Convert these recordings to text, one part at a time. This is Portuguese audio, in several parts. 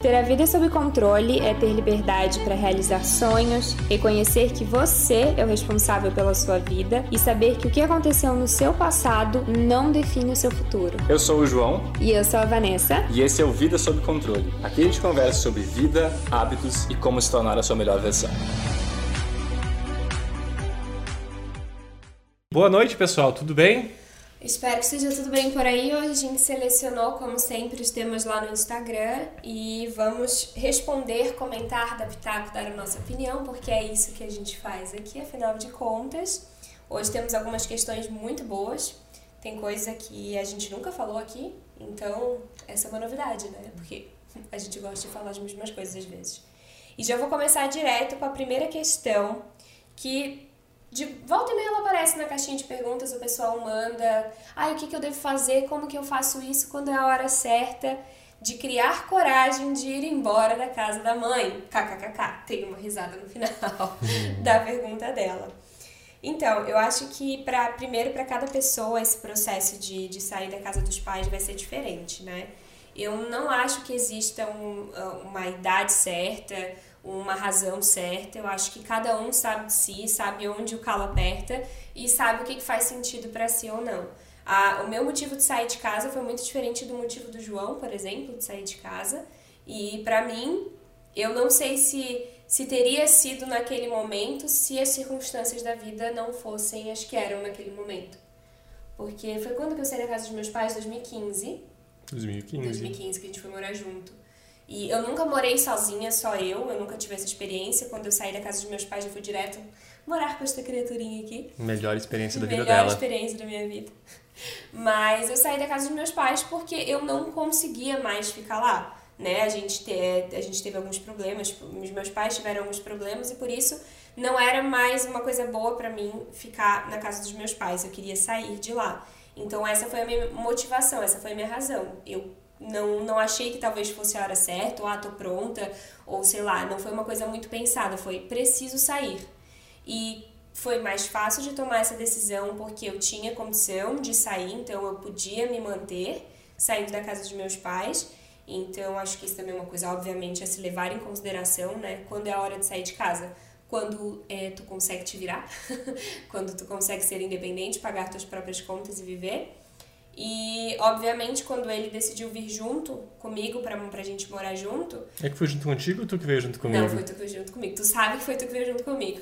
Ter a vida sob controle é ter liberdade para realizar sonhos, reconhecer que você é o responsável pela sua vida e saber que o que aconteceu no seu passado não define o seu futuro. Eu sou o João. E eu sou a Vanessa. E esse é o Vida Sob Controle. Aqui a gente conversa sobre vida, hábitos e como se tornar a sua melhor versão. Boa noite, pessoal. Tudo bem? Espero que esteja tudo bem por aí. Hoje a gente selecionou, como sempre, os temas lá no Instagram e vamos responder, comentar, adaptar, dar a nossa opinião, porque é isso que a gente faz aqui, afinal de contas. Hoje temos algumas questões muito boas, tem coisa que a gente nunca falou aqui, então essa é uma novidade, né? Porque a gente gosta de falar as mesmas coisas às vezes. E já vou começar direto com a primeira questão, que de volta e meia ela aparece na caixinha de perguntas, o pessoal manda, ai, ah, o que, que eu devo fazer, como que eu faço isso, quando é a hora certa de criar coragem de ir embora da casa da mãe. KKKK, tem uma risada no final uhum. da pergunta dela. Então, eu acho que para primeiro para cada pessoa esse processo de, de sair da casa dos pais vai ser diferente, né? Eu não acho que exista um, uma idade certa, uma razão certa. Eu acho que cada um sabe de si, sabe onde o calo aperta e sabe o que faz sentido para si ou não. Ah, o meu motivo de sair de casa foi muito diferente do motivo do João, por exemplo, de sair de casa. E para mim, eu não sei se, se teria sido naquele momento se as circunstâncias da vida não fossem as que eram naquele momento. Porque foi quando que eu saí da casa dos meus pais? 2015. 2015. 2015 que a gente foi morar junto. E eu nunca morei sozinha, só eu, eu nunca tive essa experiência. Quando eu saí da casa dos meus pais, eu fui direto morar com esta criaturinha aqui. Melhor experiência da vida Melhor dela. Melhor experiência da minha vida. Mas eu saí da casa dos meus pais porque eu não conseguia mais ficar lá. Né? A, gente te, a gente teve alguns problemas, os meus pais tiveram alguns problemas e por isso não era mais uma coisa boa para mim ficar na casa dos meus pais. Eu queria sair de lá. Então essa foi a minha motivação, essa foi a minha razão. Eu não, não achei que talvez fosse a hora certa, ou ah, tô pronta, ou sei lá, não foi uma coisa muito pensada, foi preciso sair. E foi mais fácil de tomar essa decisão porque eu tinha condição de sair, então eu podia me manter saindo da casa dos meus pais. Então acho que isso também é uma coisa, obviamente, a se levar em consideração, né? Quando é a hora de sair de casa. Quando é, tu consegue te virar, quando tu consegue ser independente, pagar tuas próprias contas e viver. E, obviamente, quando ele decidiu vir junto comigo pra, pra gente morar junto. É que foi junto contigo ou tu que veio junto comigo? Não, foi tu que veio junto comigo. Tu sabe que foi tu que veio junto comigo.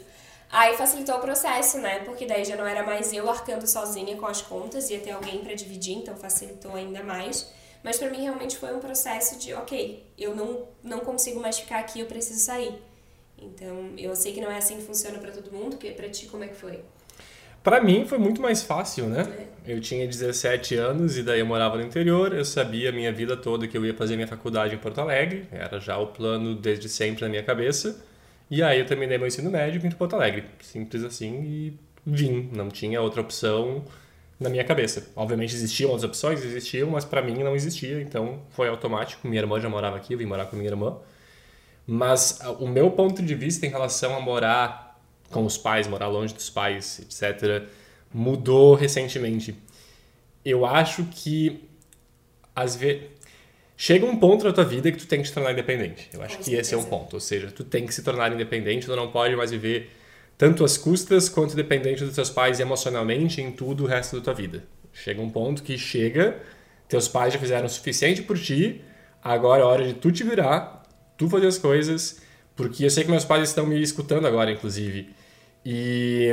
Aí facilitou o processo, né? Porque daí já não era mais eu arcando sozinha com as contas, ia ter alguém para dividir, então facilitou ainda mais. Mas para mim realmente foi um processo de, ok, eu não, não consigo mais ficar aqui, eu preciso sair. Então, eu sei que não é assim que funciona para todo mundo, porque para ti como é que foi? Para mim foi muito mais fácil, né? Eu tinha 17 anos e daí eu morava no interior, eu sabia a minha vida toda que eu ia fazer minha faculdade em Porto Alegre, era já o plano desde sempre na minha cabeça. E aí eu terminei meu ensino médio e vim para Porto Alegre, simples assim, e vim, não tinha outra opção na minha cabeça. Obviamente existiam outras opções, existiam, mas para mim não existia, então foi automático. Minha irmã já morava aqui, eu vim morar com minha irmã. Mas o meu ponto de vista em relação a morar com os pais, morar longe dos pais, etc., mudou recentemente. Eu acho que às vezes chega um ponto na tua vida que tu tem que te tornar independente. Eu acho com que certeza. esse é um ponto, ou seja, tu tem que se tornar independente, tu não pode mais viver tanto às custas quanto dependente dos teus pais emocionalmente em tudo o resto da tua vida. Chega um ponto que chega, teus pais já fizeram o suficiente por ti, agora é hora de tu te virar, tu fazer as coisas, porque eu sei que meus pais estão me escutando agora, inclusive. E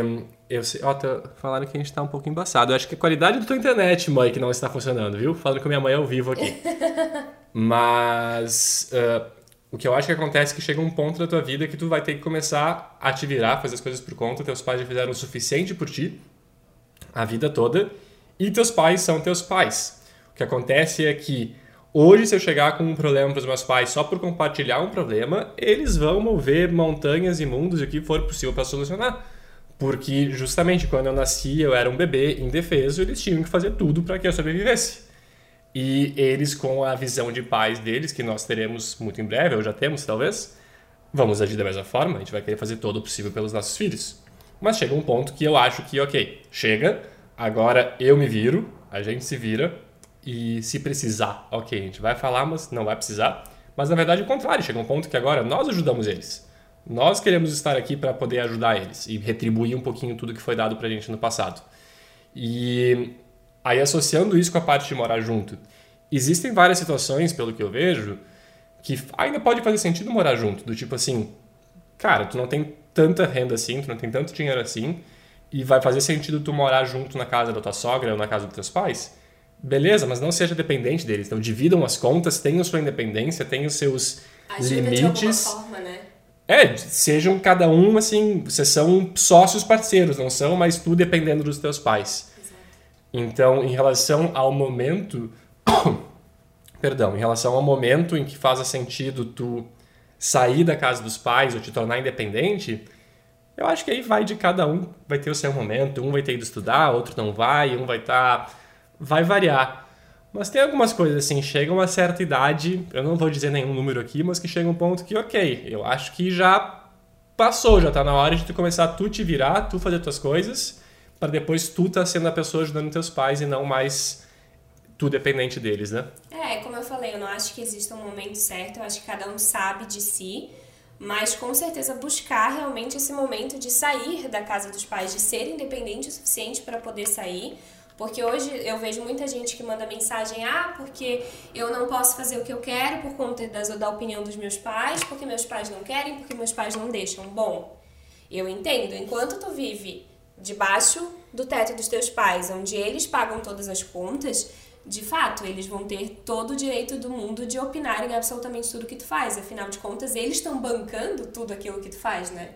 eu sei, ó, tá, falaram que a gente tá um pouco embaçado. Eu acho que a qualidade da tua internet, mãe, que não está funcionando, viu? Falando com minha mãe ao vivo aqui. Mas uh, o que eu acho que acontece é que chega um ponto da tua vida que tu vai ter que começar a te virar, fazer as coisas por conta. Teus pais já fizeram o suficiente por ti a vida toda. E teus pais são teus pais. O que acontece é que Hoje, se eu chegar com um problema para os meus pais só por compartilhar um problema, eles vão mover montanhas e mundos e o que for possível para solucionar. Porque justamente quando eu nasci, eu era um bebê indefeso, eles tinham que fazer tudo para que eu sobrevivesse. E eles, com a visão de pais deles, que nós teremos muito em breve, ou já temos talvez, vamos agir da mesma forma, a gente vai querer fazer todo o possível pelos nossos filhos. Mas chega um ponto que eu acho que, ok, chega, agora eu me viro, a gente se vira, e se precisar, ok, a gente vai falar, mas não vai precisar. Mas na verdade é o contrário, chega um ponto que agora nós ajudamos eles. Nós queremos estar aqui para poder ajudar eles e retribuir um pouquinho tudo que foi dado para a gente no passado. E aí associando isso com a parte de morar junto, existem várias situações, pelo que eu vejo, que ainda pode fazer sentido morar junto, do tipo assim, cara, tu não tem tanta renda assim, tu não tem tanto dinheiro assim, e vai fazer sentido tu morar junto na casa da tua sogra ou na casa dos teus pais? Beleza, mas não seja dependente deles. Então dividam as contas, tenham sua independência, tenham seus Ajuda limites. De forma, né? É, sejam cada um assim, vocês são sócios parceiros, não são, mas tu dependendo dos teus pais. Exato. Então, em relação ao momento, perdão, em relação ao momento em que faz sentido tu sair da casa dos pais ou te tornar independente, eu acho que aí vai de cada um, vai ter o seu momento, um vai ter ido estudar, outro não vai, um vai estar. Tá... vai variar. Mas tem algumas coisas assim, chega uma certa idade, eu não vou dizer nenhum número aqui, mas que chega um ponto que, ok, eu acho que já passou, já tá na hora de tu começar a tu te virar, tu fazer tuas coisas, para depois tu tá sendo a pessoa ajudando teus pais e não mais tu dependente deles, né? É, como eu falei, eu não acho que exista um momento certo, eu acho que cada um sabe de si mas com certeza buscar realmente esse momento de sair da casa dos pais, de ser independente o suficiente para poder sair. Porque hoje eu vejo muita gente que manda mensagem: ah, porque eu não posso fazer o que eu quero por conta das, da opinião dos meus pais, porque meus pais não querem, porque meus pais não deixam. Bom, eu entendo, enquanto tu vive debaixo do teto dos teus pais, onde eles pagam todas as contas, de fato, eles vão ter todo o direito do mundo de opinarem absolutamente tudo que tu faz. Afinal de contas, eles estão bancando tudo aquilo que tu faz, né?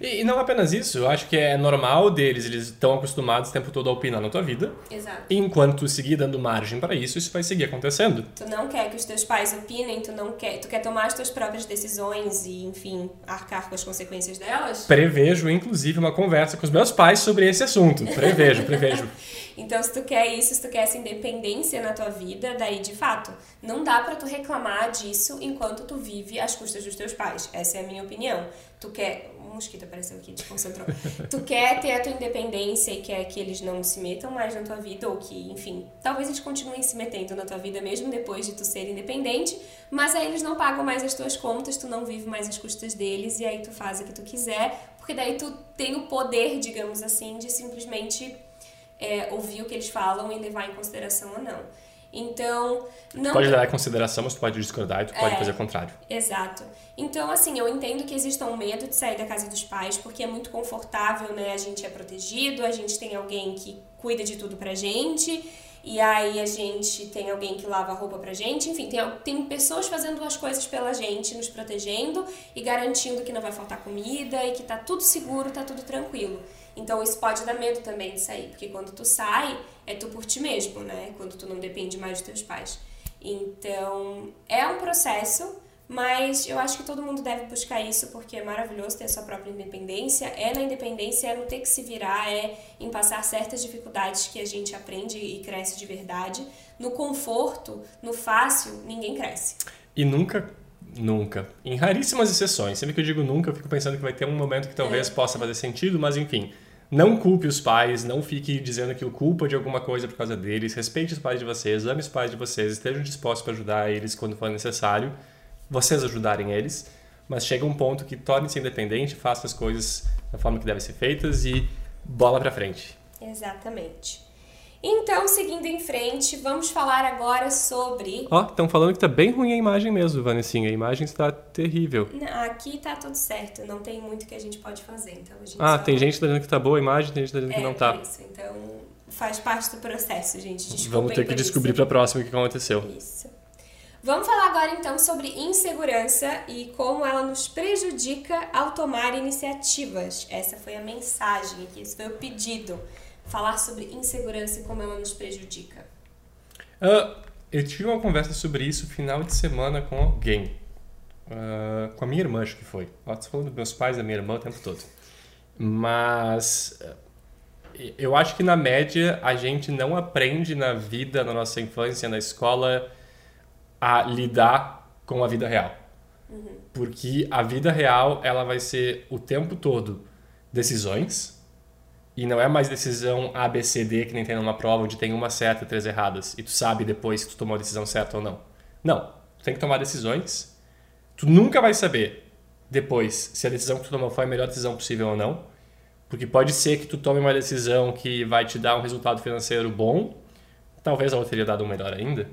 E, não apenas isso, eu acho que é normal deles, eles estão acostumados o tempo todo a opinar na tua vida. Exato. E enquanto tu seguir dando margem para isso, isso vai seguir acontecendo. Tu não quer que os teus pais opinem, tu não quer, tu quer tomar as tuas próprias decisões e, enfim, arcar com as consequências delas? Prevejo, inclusive, uma conversa com os meus pais sobre esse assunto. Prevejo, prevejo. então, se tu quer isso, se tu quer essa independência na tua vida, daí, de fato, não dá para tu reclamar disso enquanto tu vive às custas dos teus pais. Essa é a minha opinião. Tu quer mosquito apareceu aqui, te concentrou. tu quer ter a tua independência e quer que eles não se metam mais na tua vida, ou que, enfim, talvez eles continuem se metendo na tua vida mesmo depois de tu ser independente, mas aí eles não pagam mais as tuas contas, tu não vive mais as custas deles, e aí tu faz o que tu quiser, porque daí tu tem o poder, digamos assim, de simplesmente é, ouvir o que eles falam e levar em consideração ou não. Então, não. Pode levar em consideração, mas tu pode discordar e tu é, pode fazer o contrário. Exato. Então, assim, eu entendo que exista um medo de sair da casa dos pais, porque é muito confortável, né? A gente é protegido, a gente tem alguém que cuida de tudo pra gente, e aí a gente tem alguém que lava a roupa pra gente, enfim, tem, tem pessoas fazendo as coisas pela gente, nos protegendo e garantindo que não vai faltar comida e que tá tudo seguro, tá tudo tranquilo. Então isso pode dar medo também de sair, porque quando tu sai, é tu por ti mesmo, né? Quando tu não depende mais dos teus pais. Então, é um processo, mas eu acho que todo mundo deve buscar isso porque é maravilhoso ter a sua própria independência. É na independência, é no ter que se virar, é em passar certas dificuldades que a gente aprende e cresce de verdade. No conforto, no fácil, ninguém cresce. E nunca Nunca. Em raríssimas exceções. Sempre que eu digo nunca, eu fico pensando que vai ter um momento que talvez é. possa fazer sentido, mas enfim. Não culpe os pais, não fique dizendo que o culpa de alguma coisa por causa deles. Respeite os pais de vocês, ame os pais de vocês, estejam dispostos para ajudar eles quando for necessário, vocês ajudarem eles. Mas chega um ponto que torne-se independente, faça as coisas da forma que devem ser feitas e bola para frente. Exatamente. Então, seguindo em frente, vamos falar agora sobre. Ó, oh, estão falando que tá bem ruim a imagem mesmo, Vanessinha. A imagem está terrível. Aqui tá tudo certo, não tem muito que a gente pode fazer. Então a gente ah, só... tem gente que tá dizendo que tá boa a imagem, tem gente que tá dizendo é, que não tá. Isso, então faz parte do processo, gente. Desculpem Vamos ter que descobrir para próxima o que aconteceu. Isso. Vamos falar agora então sobre insegurança e como ela nos prejudica ao tomar iniciativas. Essa foi a mensagem aqui, esse foi o pedido falar sobre insegurança e como ela nos prejudica? Uh, eu tive uma conversa sobre isso final de semana com alguém. Uh, com a minha irmã, acho que foi. Estou falando dos meus pais, da minha irmã o tempo todo. Mas eu acho que na média a gente não aprende na vida, na nossa infância, na escola, a lidar com a vida real. Uhum. Porque a vida real ela vai ser o tempo todo decisões e não é mais decisão A, B, C, D, que nem tem numa prova onde tem uma certa e três erradas. E tu sabe depois se tu tomou a decisão certa ou não. Não. Tu tem que tomar decisões Tu nunca vai saber depois se a decisão que tu tomou foi a melhor decisão possível ou não. Porque pode ser que tu tome uma decisão que vai te dar um resultado financeiro bom, talvez a outra teria dado um melhor ainda.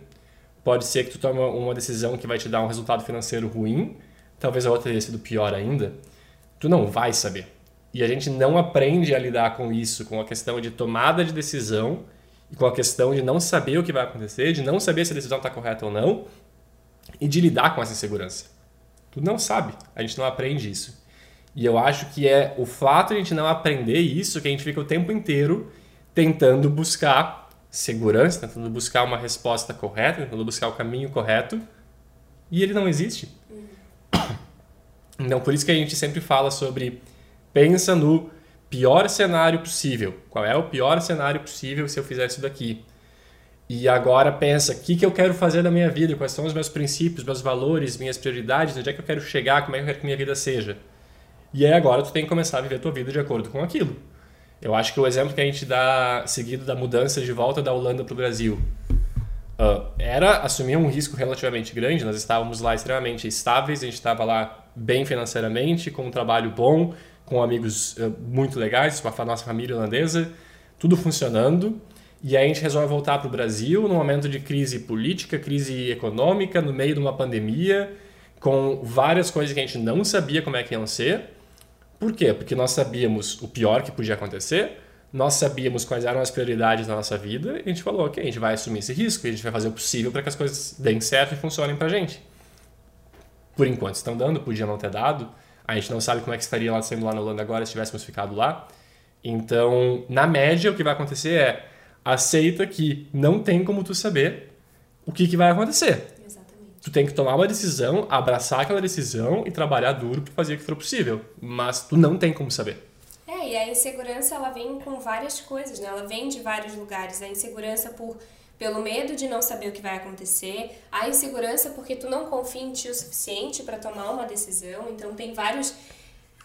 Pode ser que tu tome uma decisão que vai te dar um resultado financeiro ruim, talvez a outra teria sido pior ainda. Tu não vai saber. E a gente não aprende a lidar com isso, com a questão de tomada de decisão e com a questão de não saber o que vai acontecer, de não saber se a decisão está correta ou não e de lidar com essa insegurança. Tu não sabe, a gente não aprende isso. E eu acho que é o fato de a gente não aprender isso que a gente fica o tempo inteiro tentando buscar segurança, tentando buscar uma resposta correta, tentando buscar o caminho correto, e ele não existe. Então, por isso que a gente sempre fala sobre pensa no pior cenário possível. Qual é o pior cenário possível se eu fizer isso daqui? E agora pensa, o que, que eu quero fazer na minha vida? Quais são os meus princípios, meus valores, minhas prioridades? Onde é que eu quero chegar? Como é que eu quero que minha vida seja? E aí agora tu tem que começar a viver a tua vida de acordo com aquilo. Eu acho que o exemplo que a gente dá seguido da mudança de volta da Holanda para o Brasil uh, era assumir um risco relativamente grande. Nós estávamos lá extremamente estáveis, a gente estava lá bem financeiramente, com um trabalho bom, com amigos uh, muito legais, com a nossa família holandesa, tudo funcionando. E aí a gente resolve voltar para o Brasil num momento de crise política, crise econômica, no meio de uma pandemia, com várias coisas que a gente não sabia como é que iam ser. Por quê? Porque nós sabíamos o pior que podia acontecer, nós sabíamos quais eram as prioridades da nossa vida e a gente falou, ok, a gente vai assumir esse risco a gente vai fazer o possível para que as coisas deem certo e funcionem para a gente. Por enquanto estão dando, podia não ter dado. A gente não sabe como é que estaria lá sendo lá na Holanda agora se tivéssemos ficado lá. Então, na média, o que vai acontecer é aceita que não tem como tu saber o que, que vai acontecer. Tu tem que tomar uma decisão, abraçar aquela decisão e trabalhar duro para fazer o que for possível. Mas tu não tem como saber. É, e a insegurança ela vem com várias coisas, né? Ela vem de vários lugares. A insegurança por pelo medo de não saber o que vai acontecer, a insegurança porque tu não confia em ti o suficiente para tomar uma decisão. Então tem vários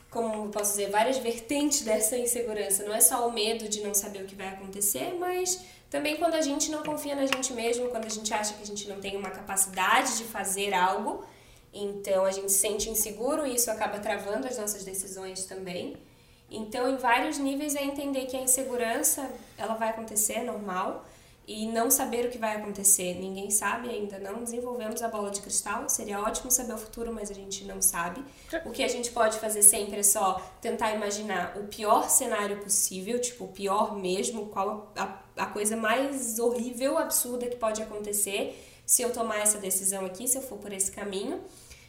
como posso dizer, várias vertentes dessa insegurança. Não é só o medo de não saber o que vai acontecer, mas também quando a gente não confia na gente mesmo, quando a gente acha que a gente não tem uma capacidade de fazer algo, então a gente se sente inseguro e isso acaba travando as nossas decisões também. Então, em vários níveis é entender que a insegurança, ela vai acontecer, é normal, e não saber o que vai acontecer. Ninguém sabe ainda, não desenvolvemos a bola de cristal. Seria ótimo saber o futuro, mas a gente não sabe. É. O que a gente pode fazer sempre é só tentar imaginar o pior cenário possível, tipo, o pior mesmo, qual a, a coisa mais horrível, absurda que pode acontecer se eu tomar essa decisão aqui, se eu for por esse caminho.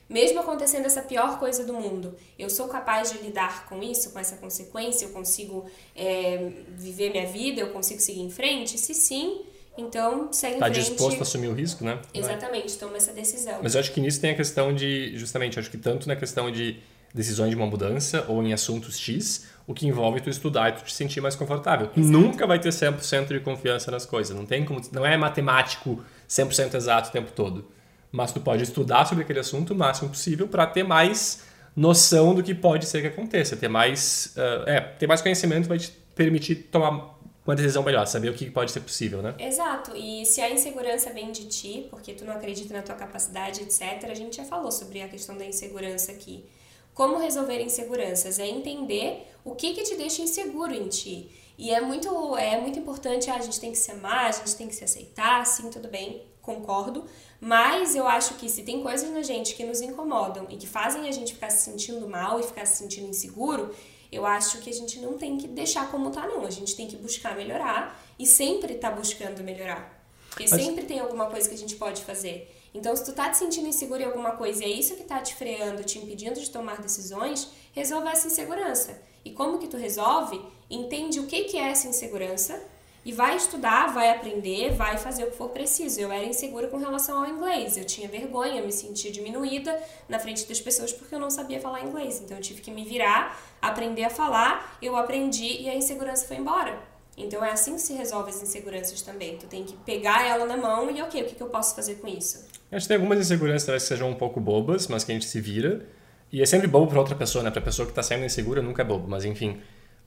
Mesmo acontecendo essa pior coisa do mundo, eu sou capaz de lidar com isso, com essa consequência? Eu consigo é, viver minha vida? Eu consigo seguir em frente? Se sim, então, segue tá em frente. Está disposto a assumir o risco, né? Exatamente, toma essa decisão. Mas eu acho que nisso tem a questão de, justamente, acho que tanto na questão de decisões de uma mudança ou em assuntos X, o que envolve tu estudar e tu te sentir mais confortável. Tu nunca vai ter 100% de confiança nas coisas, não tem como, não é matemático 100% exato o tempo todo. Mas tu pode estudar sobre aquele assunto o máximo possível para ter mais noção do que pode ser que aconteça, ter mais, uh, é, ter mais conhecimento vai te permitir tomar uma decisão melhor, saber o que pode ser possível, né? Exato. E se a insegurança vem de ti, porque tu não acredita na tua capacidade, etc., a gente já falou sobre a questão da insegurança aqui. Como resolver inseguranças? É entender o que, que te deixa inseguro em ti. E é muito, é muito importante, ah, a gente tem que se amar, a gente tem que se aceitar, sim, tudo bem, concordo. Mas eu acho que se tem coisas na gente que nos incomodam e que fazem a gente ficar se sentindo mal e ficar se sentindo inseguro, eu acho que a gente não tem que deixar como tá, não. A gente tem que buscar melhorar e sempre tá buscando melhorar. Porque Mas... sempre tem alguma coisa que a gente pode fazer. Então, se tu tá te sentindo inseguro em alguma coisa e é isso que tá te freando, te impedindo de tomar decisões, resolva essa insegurança. E como que tu resolve? Entende o que, que é essa insegurança e vai estudar, vai aprender, vai fazer o que for preciso. Eu era insegura com relação ao inglês, eu tinha vergonha, me sentia diminuída na frente das pessoas porque eu não sabia falar inglês. Então eu tive que me virar, aprender a falar, eu aprendi e a insegurança foi embora. Então é assim que se resolve as inseguranças também. Tu tem que pegar ela na mão e ok, o que, que eu posso fazer com isso? Acho que tem algumas inseguranças talvez que sejam um pouco bobas, mas que a gente se vira. E é sempre bobo para outra pessoa, né? Para pessoa que está sendo insegura nunca é bobo, mas enfim.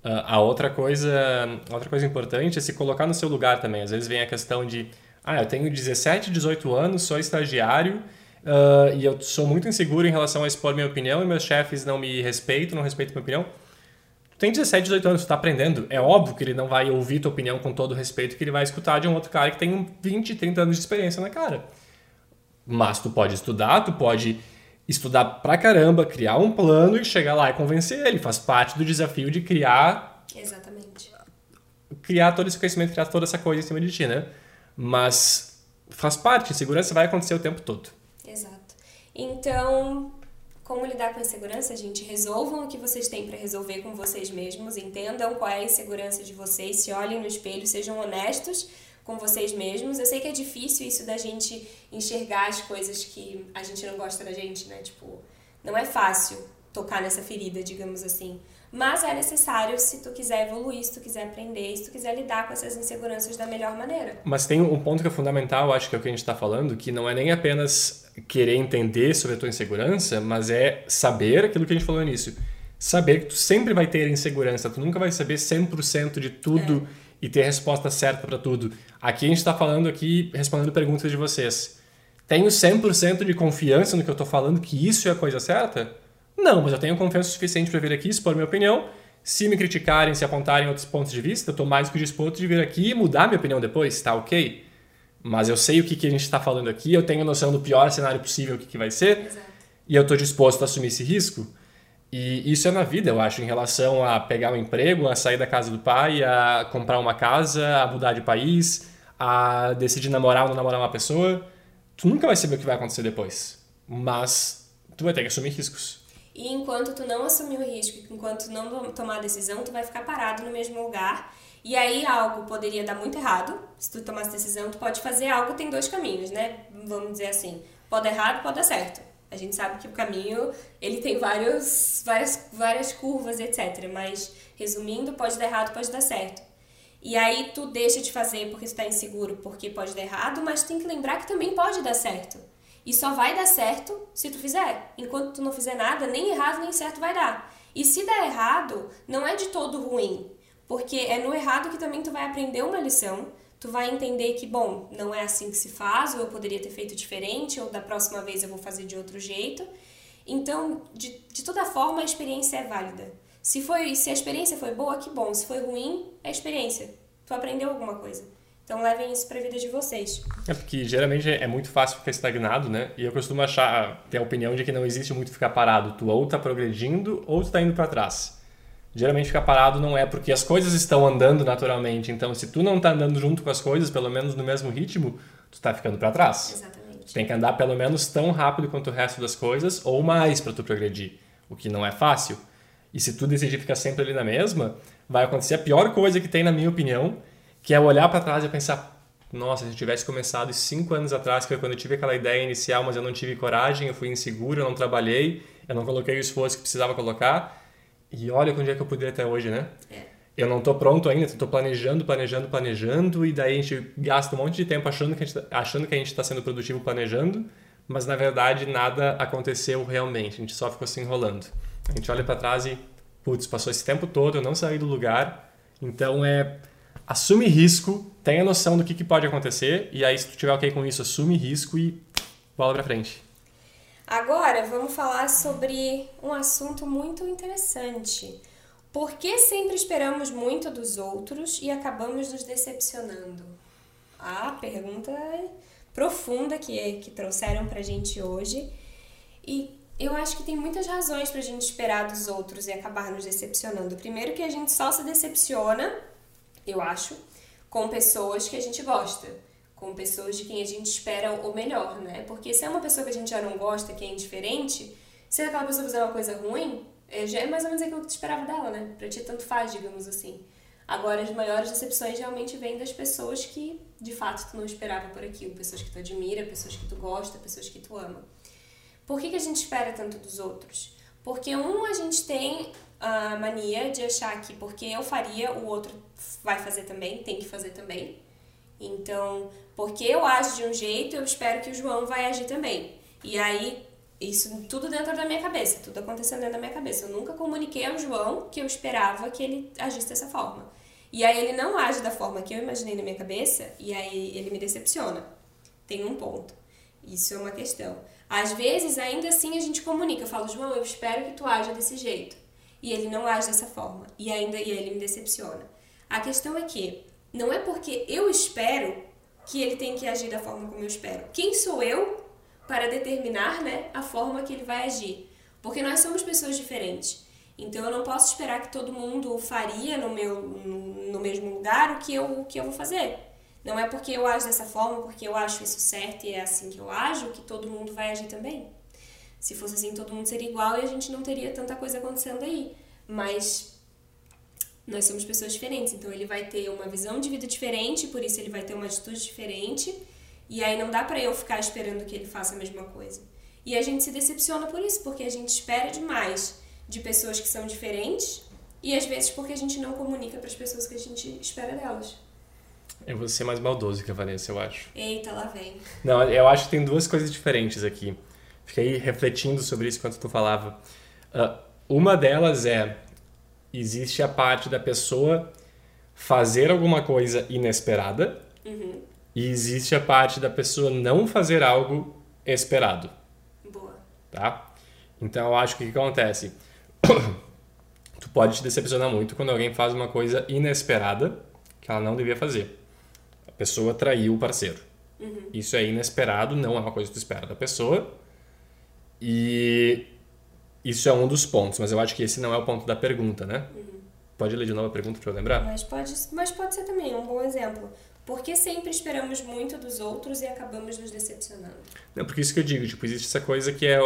Uh, a outra coisa, outra coisa importante é se colocar no seu lugar também. Às vezes vem a questão de, ah, eu tenho 17, 18 anos, sou estagiário, Uh, e eu sou muito inseguro em relação a expor minha opinião e meus chefes não me respeitam, não respeitam minha opinião. Tu tem 17, 18 anos, tu tá aprendendo. É óbvio que ele não vai ouvir tua opinião com todo o respeito que ele vai escutar de um outro cara que tem 20, 30 anos de experiência na cara. Mas tu pode estudar, tu pode estudar pra caramba, criar um plano e chegar lá e convencer ele. Faz parte do desafio de criar. Exatamente. Criar todo esse conhecimento, criar toda essa coisa em cima de ti, né? Mas faz parte, insegurança vai acontecer o tempo todo. Exato. Então, como lidar com a insegurança, gente? Resolvam o que vocês têm para resolver com vocês mesmos, entendam qual é a insegurança de vocês, se olhem no espelho, sejam honestos com vocês mesmos. Eu sei que é difícil isso da gente enxergar as coisas que a gente não gosta da gente, né? Tipo, não é fácil tocar nessa ferida, digamos assim. Mas é necessário se tu quiser evoluir, se tu quiser aprender, se tu quiser lidar com essas inseguranças da melhor maneira. Mas tem um ponto que é fundamental, acho que é o que a gente está falando, que não é nem apenas querer entender sobre a tua insegurança, mas é saber aquilo que a gente falou no início. Saber que tu sempre vai ter insegurança, tu nunca vai saber 100% de tudo é. e ter a resposta certa para tudo. Aqui a gente está falando aqui, respondendo perguntas de vocês. Tenho 100% de confiança no que eu estou falando, que isso é a coisa certa? Não, mas eu tenho confiança suficiente para vir aqui expor minha opinião. Se me criticarem, se apontarem outros pontos de vista, eu estou mais que disposto de vir aqui e mudar minha opinião depois, tá ok? Mas eu sei o que, que a gente está falando aqui, eu tenho noção do pior cenário possível, o que, que vai ser, Exato. e eu estou disposto a assumir esse risco. E isso é na vida, eu acho, em relação a pegar um emprego, a sair da casa do pai, a comprar uma casa, a mudar de país, a decidir namorar ou não namorar uma pessoa. Tu nunca vai saber o que vai acontecer depois, mas tu vai ter que assumir riscos. E enquanto tu não assumir o risco, enquanto não tomar a decisão, tu vai ficar parado no mesmo lugar. E aí algo poderia dar muito errado. Se tu tomar essa decisão, tu pode fazer algo, tem dois caminhos, né? Vamos dizer assim, pode dar errado, pode dar certo. A gente sabe que o caminho, ele tem vários, várias, várias curvas, etc. Mas, resumindo, pode dar errado, pode dar certo. E aí tu deixa de fazer porque tu tá inseguro, porque pode dar errado, mas tem que lembrar que também pode dar certo. E só vai dar certo se tu fizer. Enquanto tu não fizer nada, nem errado nem certo vai dar. E se der errado, não é de todo ruim, porque é no errado que também tu vai aprender uma lição. Tu vai entender que, bom, não é assim que se faz, ou eu poderia ter feito diferente, ou da próxima vez eu vou fazer de outro jeito. Então, de, de toda forma, a experiência é válida. Se, foi, se a experiência foi boa, que bom. Se foi ruim, é experiência. Tu aprendeu alguma coisa. Então levem isso para a vida de vocês. É porque geralmente é muito fácil ficar estagnado, né? E eu costumo achar, ter a opinião de que não existe muito ficar parado. Tu ou tá progredindo ou tu tá indo para trás. Geralmente ficar parado não é porque as coisas estão andando naturalmente. Então se tu não tá andando junto com as coisas, pelo menos no mesmo ritmo, tu tá ficando para trás. Exatamente. Tu tem que andar pelo menos tão rápido quanto o resto das coisas ou mais para tu progredir, o que não é fácil. E se tu decidir ficar sempre ali na mesma, vai acontecer a pior coisa que tem na minha opinião, que é olhar para trás e pensar, nossa, se eu tivesse começado cinco anos atrás, que foi quando eu tive aquela ideia inicial, mas eu não tive coragem, eu fui inseguro, eu não trabalhei, eu não coloquei o esforço que precisava colocar, e olha onde é que eu poderia até hoje, né? É. Eu não estou pronto ainda, estou planejando, planejando, planejando, e daí a gente gasta um monte de tempo achando que a gente, tá, achando que a gente está sendo produtivo planejando, mas na verdade nada aconteceu realmente, a gente só ficou se enrolando. A gente olha para trás e, putz, passou esse tempo todo, eu não saí do lugar, então é assume risco, tenha noção do que, que pode acontecer, e aí se tu tiver ok com isso, assume risco e bola pra frente. Agora vamos falar sobre um assunto muito interessante. Por que sempre esperamos muito dos outros e acabamos nos decepcionando? A pergunta profunda que, que trouxeram pra gente hoje. E eu acho que tem muitas razões pra gente esperar dos outros e acabar nos decepcionando. Primeiro que a gente só se decepciona eu acho, com pessoas que a gente gosta, com pessoas de quem a gente espera o melhor, né? Porque se é uma pessoa que a gente já não gosta, que é indiferente, se aquela pessoa fizer uma coisa ruim, é, já é mais ou menos aquilo que tu esperava dela, né? Pra ti tanto faz, digamos assim. Agora, as maiores decepções realmente vêm das pessoas que, de fato, tu não esperava por aquilo. Pessoas que tu admira, pessoas que tu gosta, pessoas que tu ama. Por que, que a gente espera tanto dos outros? Porque, um, a gente tem a mania de achar que porque eu faria, o outro vai fazer também, tem que fazer também. Então, porque eu ajo de um jeito, eu espero que o João vai agir também. E aí, isso tudo dentro da minha cabeça, tudo acontecendo dentro da minha cabeça. Eu nunca comuniquei ao João que eu esperava que ele agisse dessa forma. E aí ele não age da forma que eu imaginei na minha cabeça, e aí ele me decepciona. Tem um ponto. Isso é uma questão. Às vezes, ainda assim, a gente comunica. Eu falo, João, eu espero que tu haja desse jeito. E ele não age dessa forma. E ainda e ele me decepciona. A questão é que não é porque eu espero que ele tem que agir da forma como eu espero. Quem sou eu para determinar né, a forma que ele vai agir? Porque nós somos pessoas diferentes. Então eu não posso esperar que todo mundo faria no meu no mesmo lugar o que eu, o que eu vou fazer. Não é porque eu ajo dessa forma, porque eu acho isso certo e é assim que eu ajo, que todo mundo vai agir também. Se fosse assim, todo mundo seria igual e a gente não teria tanta coisa acontecendo aí. Mas nós somos pessoas diferentes, então ele vai ter uma visão de vida diferente, por isso ele vai ter uma atitude diferente, e aí não dá para eu ficar esperando que ele faça a mesma coisa. E a gente se decepciona por isso, porque a gente espera demais de pessoas que são diferentes e às vezes porque a gente não comunica para as pessoas que a gente espera delas. Eu vou ser mais maldoso que a Vanessa, eu acho. Eita, lá vem. Não, eu acho que tem duas coisas diferentes aqui. Fiquei refletindo sobre isso enquanto tu falava. Uh, uma delas é: existe a parte da pessoa fazer alguma coisa inesperada, uhum. e existe a parte da pessoa não fazer algo esperado. Boa. Tá? Então eu acho que o que acontece? tu pode te decepcionar muito quando alguém faz uma coisa inesperada que ela não devia fazer. A pessoa traiu o parceiro. Uhum. Isso é inesperado, não é uma coisa que tu espera da pessoa. E isso é um dos pontos, mas eu acho que esse não é o ponto da pergunta, né? Uhum. Pode ler de novo a pergunta para eu lembrar? Mas pode, mas pode ser também um bom exemplo. Por que sempre esperamos muito dos outros e acabamos nos decepcionando? Não, porque isso que eu digo, tipo, existe essa coisa que é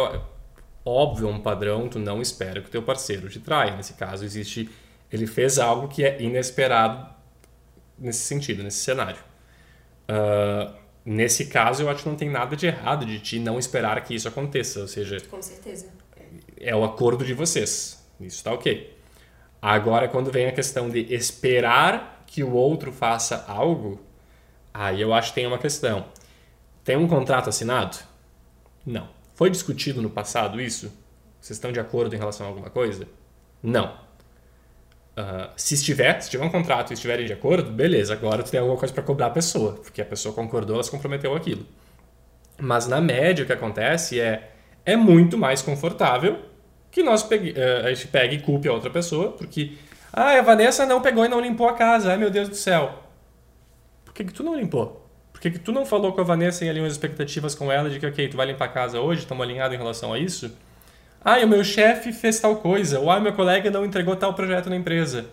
óbvio, um padrão, tu não espera que o teu parceiro te traia. Nesse caso, existe. Ele fez algo que é inesperado nesse sentido, nesse cenário. Uh, nesse caso, eu acho que não tem nada de errado de ti não esperar que isso aconteça. Ou seja. Com certeza. É o acordo de vocês. Isso está ok. Agora, quando vem a questão de esperar que o outro faça algo, aí eu acho que tem uma questão. Tem um contrato assinado? Não. Foi discutido no passado isso? Vocês estão de acordo em relação a alguma coisa? Não. Se estiver, se tiver um contrato e estiverem de acordo, beleza, agora tu tem alguma coisa para cobrar a pessoa, porque a pessoa concordou, ela se comprometeu aquilo. Mas na média o que acontece é é muito mais confortável que nós pegue, uh, a gente pegue e culpe a outra pessoa, porque ah, a Vanessa não pegou e não limpou a casa, ai meu Deus do céu. Por que, que tu não limpou? Por que, que tu não falou com a Vanessa e alinhou as expectativas com ela de que, ok, tu vai limpar a casa hoje, estamos alinhados em relação a isso? Ah, e o meu chefe fez tal coisa, ou ah, meu colega não entregou tal projeto na empresa.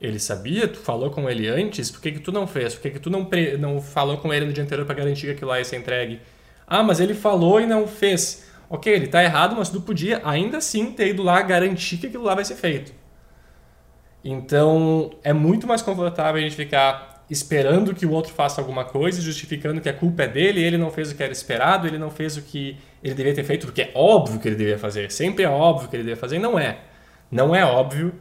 Ele sabia? Tu falou com ele antes? Por que, que tu não fez? Por que, que tu não, não falou com ele no dia anterior para garantir que aquilo lá ia ser entregue? Ah, mas ele falou e não fez. Ok, ele está errado, mas tu podia ainda assim ter ido lá garantir que aquilo lá vai ser feito. Então, é muito mais confortável a gente ficar esperando que o outro faça alguma coisa, justificando que a culpa é dele, ele não fez o que era esperado, ele não fez o que ele deveria ter feito, porque é óbvio que ele deveria fazer, sempre é óbvio que ele deveria fazer, não é. Não é óbvio.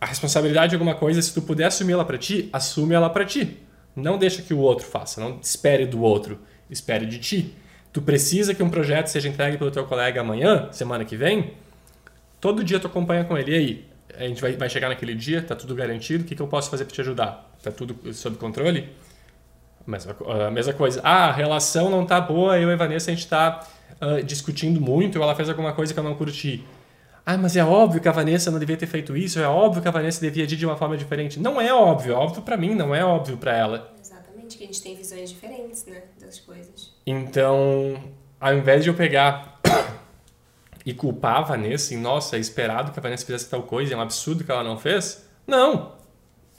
A responsabilidade de alguma coisa, se tu puder assumir ela para ti, assume ela para ti. Não deixa que o outro faça, não espere do outro, espere de ti. Tu precisa que um projeto seja entregue pelo teu colega amanhã, semana que vem, todo dia tu acompanha com ele. E aí, a gente vai, vai chegar naquele dia, tá tudo garantido, o que, que eu posso fazer para te ajudar? Tá tudo sob controle? Mesma, a mesma coisa. Ah, a relação não tá boa, eu e a Vanessa a gente tá uh, discutindo muito, ela fez alguma coisa que eu não curti. Ah, mas é óbvio que a Vanessa não devia ter feito isso, é óbvio que a Vanessa devia agir de uma forma diferente. Não é óbvio, é óbvio para mim, não é óbvio para ela. Exatamente, que a gente tem visões diferentes, né, das coisas. Então, ao invés de eu pegar e culpar a Vanessa em, nossa, é esperado que a Vanessa fizesse tal coisa, é um absurdo que ela não fez. Não.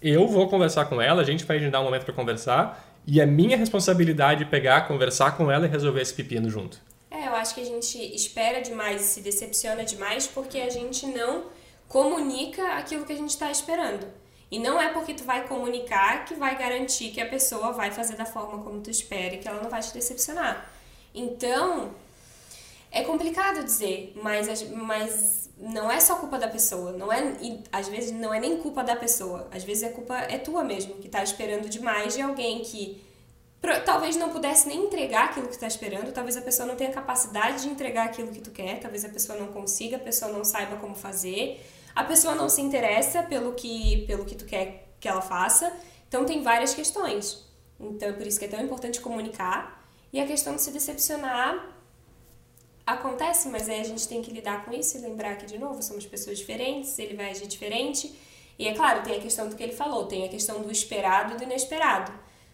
Eu vou conversar com ela, a gente vai agendar um momento para conversar e é minha responsabilidade pegar, conversar com ela e resolver esse pepino junto. É, eu acho que a gente espera demais e se decepciona demais porque a gente não comunica aquilo que a gente está esperando. E não é porque tu vai comunicar que vai garantir que a pessoa vai fazer da forma como tu espera e que ela não vai te decepcionar. Então, é complicado dizer, mas, mas não é só culpa da pessoa. Não é, às vezes não é nem culpa da pessoa. Às vezes a culpa é tua mesmo, que está esperando demais de alguém que talvez não pudesse nem entregar aquilo que está esperando, talvez a pessoa não tenha capacidade de entregar aquilo que tu quer, talvez a pessoa não consiga, a pessoa não saiba como fazer, a pessoa não se interessa pelo que, pelo que tu quer que ela faça. Então tem várias questões. Então é por isso que é tão importante comunicar. E a questão de se decepcionar Acontece, mas aí a gente tem que lidar com isso e lembrar que, de novo, somos pessoas diferentes, ele vai agir diferente. E é claro, tem a questão do que ele falou, tem a questão do esperado e do inesperado.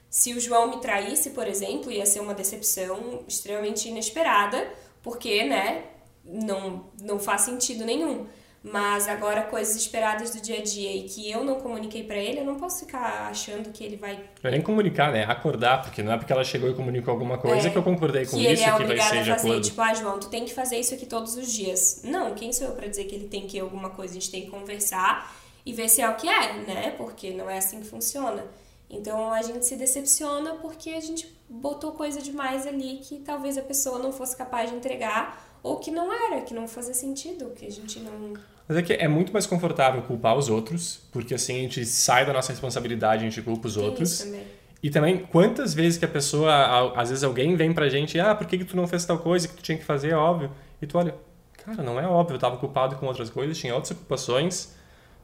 Se o João me traísse, por exemplo, ia ser uma decepção extremamente inesperada, porque, né, não, não faz sentido nenhum. Mas agora coisas esperadas do dia a dia e que eu não comuniquei para ele, eu não posso ficar achando que ele vai. Não é nem comunicar, né? Acordar, porque não é porque ela chegou e comunicou alguma coisa é, que eu concordei com isso é que vai ser de fazer, acordo. Tipo, ah, João, tu tem que fazer isso aqui todos os dias. Não, quem sou eu para dizer que ele tem que ir alguma coisa? A gente tem que conversar e ver se é o que é, né? Porque não é assim que funciona. Então a gente se decepciona porque a gente botou coisa demais ali que talvez a pessoa não fosse capaz de entregar ou que não era, que não fazia sentido, que a gente não mas é que é muito mais confortável culpar os outros, porque assim a gente sai da nossa responsabilidade, a gente culpa os outros. Isso também. E também, quantas vezes que a pessoa, às vezes alguém vem pra gente, ah, por que, que tu não fez tal coisa que tu tinha que fazer, é óbvio. E tu olha, cara, não é óbvio, eu tava culpado com outras coisas, tinha outras ocupações,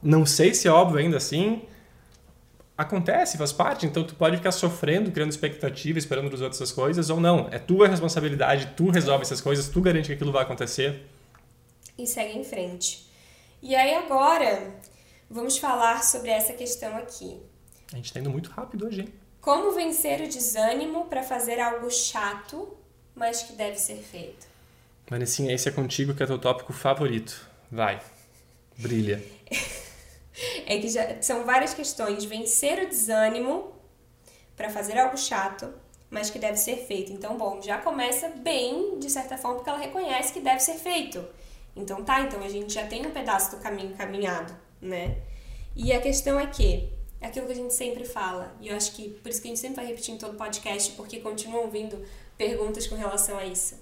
não sei se é óbvio ainda assim. Acontece, faz parte, então tu pode ficar sofrendo, criando expectativa, esperando dos outros essas coisas, ou não. É tua responsabilidade, tu resolve essas coisas, tu garante que aquilo vai acontecer. E segue em frente. E aí agora vamos falar sobre essa questão aqui. A gente tá indo muito rápido hoje, hein? Como vencer o desânimo para fazer algo chato, mas que deve ser feito? Vanessinha, esse é contigo que é teu tópico favorito. Vai, brilha. é que já são várias questões. Vencer o desânimo para fazer algo chato, mas que deve ser feito. Então, bom, já começa bem, de certa forma, porque ela reconhece que deve ser feito. Então tá, então a gente já tem um pedaço do caminho caminhado, né? E a questão é que, é aquilo que a gente sempre fala, e eu acho que por isso que a gente sempre vai repetindo todo o podcast, porque continuam vindo perguntas com relação a isso.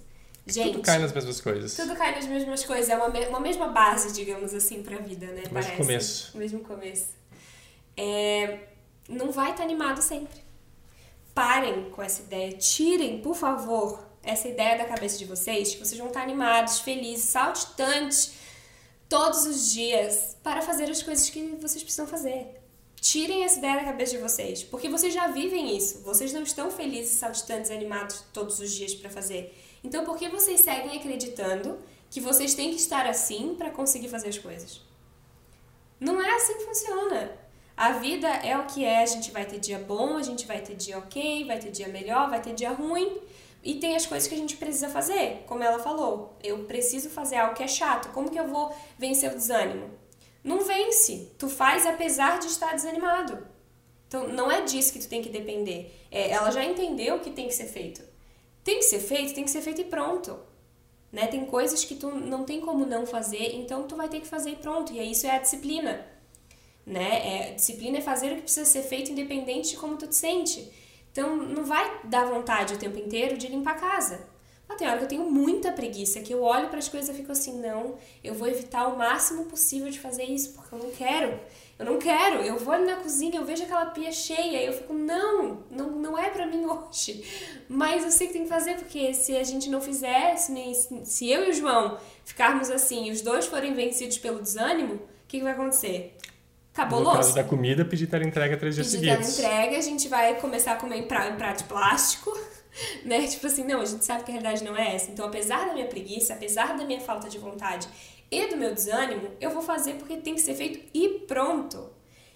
Gente, tudo cai nas mesmas coisas. Tudo cai nas mesmas coisas, é uma, uma mesma base, digamos assim, pra vida, né? O mesmo começo. O mesmo começo. É, não vai estar animado sempre. Parem com essa ideia, tirem, por favor, essa ideia da cabeça de vocês, que vocês vão estar animados, felizes, saltitantes todos os dias para fazer as coisas que vocês precisam fazer. Tirem essa ideia da cabeça de vocês, porque vocês já vivem isso. Vocês não estão felizes, saltitantes, animados todos os dias para fazer. Então, por que vocês seguem acreditando que vocês têm que estar assim para conseguir fazer as coisas? Não é assim que funciona. A vida é o que é, a gente vai ter dia bom, a gente vai ter dia ok, vai ter dia melhor, vai ter dia ruim. E tem as coisas que a gente precisa fazer, como ela falou. Eu preciso fazer algo que é chato. Como que eu vou vencer o desânimo? Não vence. Tu faz apesar de estar desanimado. Então, não é disso que tu tem que depender. É, ela já entendeu o que tem que ser feito. Tem que ser feito, tem que ser feito e pronto. Né? Tem coisas que tu não tem como não fazer, então tu vai ter que fazer e pronto. E isso é a disciplina. Né? É, disciplina é fazer o que precisa ser feito independente de como tu te sente. Então não vai dar vontade o tempo inteiro de limpar a casa. Mas tem hora que eu tenho muita preguiça, que eu olho para as coisas e fico assim, não, eu vou evitar o máximo possível de fazer isso, porque eu não quero. Eu não quero. Eu vou ali na cozinha, eu vejo aquela pia cheia e eu fico, não, não, não é para mim hoje. Mas eu sei que tem que fazer, porque se a gente não fizer, se, se eu e o João ficarmos assim e os dois forem vencidos pelo desânimo, o que, que vai acontecer? Acabou no caso da comida, pedir tela entrega três dias pedir seguidos. Pedir entrega, a gente vai começar a comer em prato, em prato de plástico, né? Tipo assim, não, a gente sabe que a realidade não é essa. Então, apesar da minha preguiça, apesar da minha falta de vontade e do meu desânimo, eu vou fazer porque tem que ser feito e pronto.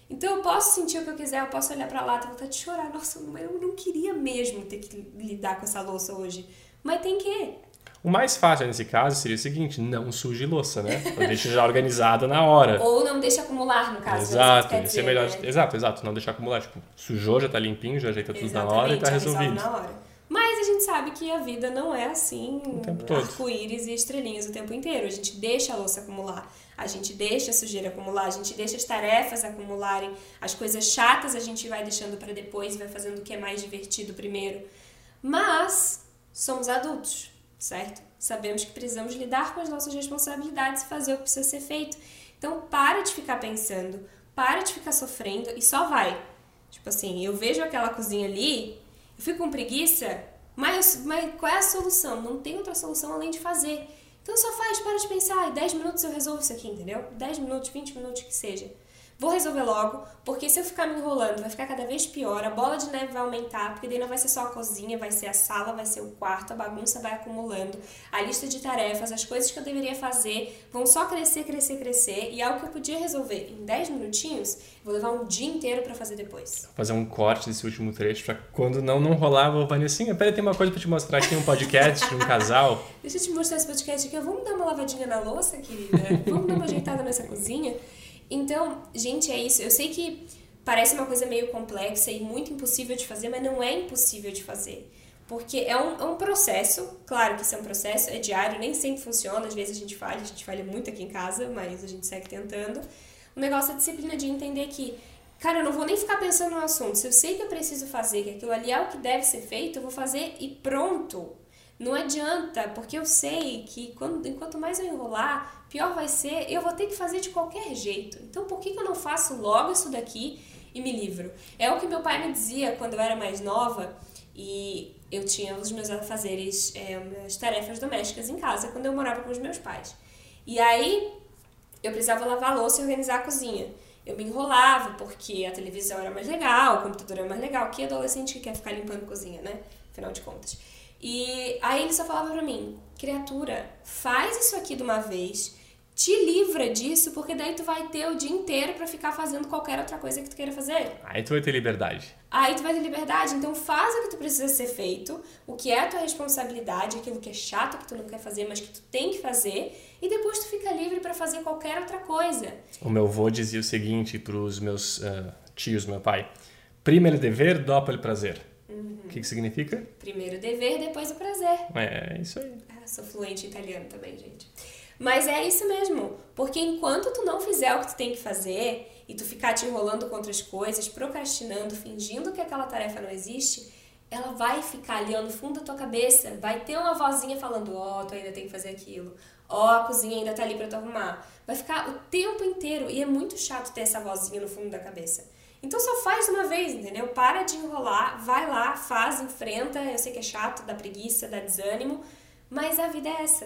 Então, eu posso sentir o que eu quiser, eu posso olhar para lá, ter vontade de chorar. Nossa, eu não queria mesmo ter que lidar com essa louça hoje. Mas tem que. O mais fácil nesse caso seria o seguinte: não suje louça, né? Deixa já organizada na hora. Ou não deixa acumular, no caso. Exato, isso é melhor. Né? Exato, exato. Não deixar acumular. Tipo, sujou, já tá limpinho, já ajeita tudo Exatamente, na hora e tá resolvido. Na hora. Mas a gente sabe que a vida não é assim, arco-íris e estrelinhas o tempo inteiro. A gente deixa a louça acumular, a gente deixa a sujeira acumular, a gente deixa as tarefas acumularem, as coisas chatas a gente vai deixando para depois, vai fazendo o que é mais divertido primeiro. Mas somos adultos certo? Sabemos que precisamos lidar com as nossas responsabilidades e fazer o que precisa ser feito. Então, para de ficar pensando, para de ficar sofrendo e só vai. Tipo assim, eu vejo aquela cozinha ali, eu fico com preguiça, mas, mas qual é a solução? Não tem outra solução além de fazer. Então só faz, para de pensar, em 10 minutos eu resolvo isso aqui, entendeu? 10 minutos, 20 minutos que seja. Vou resolver logo, porque se eu ficar me enrolando, vai ficar cada vez pior, a bola de neve vai aumentar, porque daí não vai ser só a cozinha, vai ser a sala, vai ser o quarto, a bagunça vai acumulando, a lista de tarefas, as coisas que eu deveria fazer vão só crescer, crescer, crescer, e algo que eu podia resolver em 10 minutinhos, vou levar um dia inteiro para fazer depois. Vou fazer um corte desse último trecho pra quando não não rolar, vou Vanessinha, peraí, tem uma coisa pra te mostrar aqui, um podcast de um casal. Deixa eu te mostrar esse podcast aqui, vamos dar uma lavadinha na louça, querida? Vamos dar uma ajeitada nessa cozinha? Então, gente, é isso. Eu sei que parece uma coisa meio complexa e muito impossível de fazer, mas não é impossível de fazer. Porque é um, é um processo, claro que isso é um processo, é diário, nem sempre funciona, às vezes a gente falha, a gente falha muito aqui em casa, mas a gente segue tentando. O negócio é a disciplina de entender que, cara, eu não vou nem ficar pensando no assunto. Se eu sei que eu preciso fazer, que aquilo ali é o que deve ser feito, eu vou fazer e pronto. Não adianta, porque eu sei que quando, enquanto mais eu enrolar, pior vai ser, eu vou ter que fazer de qualquer jeito. Então por que, que eu não faço logo isso daqui e me livro? É o que meu pai me dizia quando eu era mais nova e eu tinha os meus afazeres, é, minhas tarefas domésticas em casa quando eu morava com os meus pais. E aí eu precisava lavar a louça e organizar a cozinha. Eu me enrolava porque a televisão era mais legal, o computador era mais legal. Que adolescente que quer ficar limpando cozinha, né? Afinal de contas. E aí ele só falava pra mim, criatura, faz isso aqui de uma vez, te livra disso, porque daí tu vai ter o dia inteiro para ficar fazendo qualquer outra coisa que tu queira fazer. Aí tu vai ter liberdade. Aí tu vai ter liberdade, então faz o que tu precisa ser feito, o que é a tua responsabilidade, aquilo que é chato que tu não quer fazer, mas que tu tem que fazer, e depois tu fica livre para fazer qualquer outra coisa. O meu avô dizia o seguinte pros meus uh, tios, meu pai: primeiro dever, doppel prazer. Uhum. O que, que significa? Primeiro o dever, depois o prazer. É, isso aí. Ah, sou fluente em italiano também, gente. Mas é isso mesmo, porque enquanto tu não fizer o que tu tem que fazer e tu ficar te enrolando com outras coisas, procrastinando, fingindo que aquela tarefa não existe, ela vai ficar ali ó, no fundo da tua cabeça, vai ter uma vozinha falando, ó, oh, tu ainda tem que fazer aquilo, ó, oh, a cozinha ainda tá ali pra tu arrumar. Vai ficar o tempo inteiro e é muito chato ter essa vozinha no fundo da cabeça. Então só faz uma vez, entendeu? Para de enrolar, vai lá, faz, enfrenta. Eu sei que é chato, dá preguiça, dá desânimo, mas a vida é essa.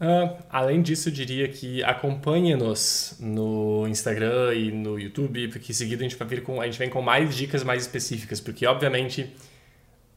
Uh, além disso, eu diria que acompanhe-nos no Instagram e no YouTube, porque em seguida a gente vai vir com a gente vem com mais dicas mais específicas, porque obviamente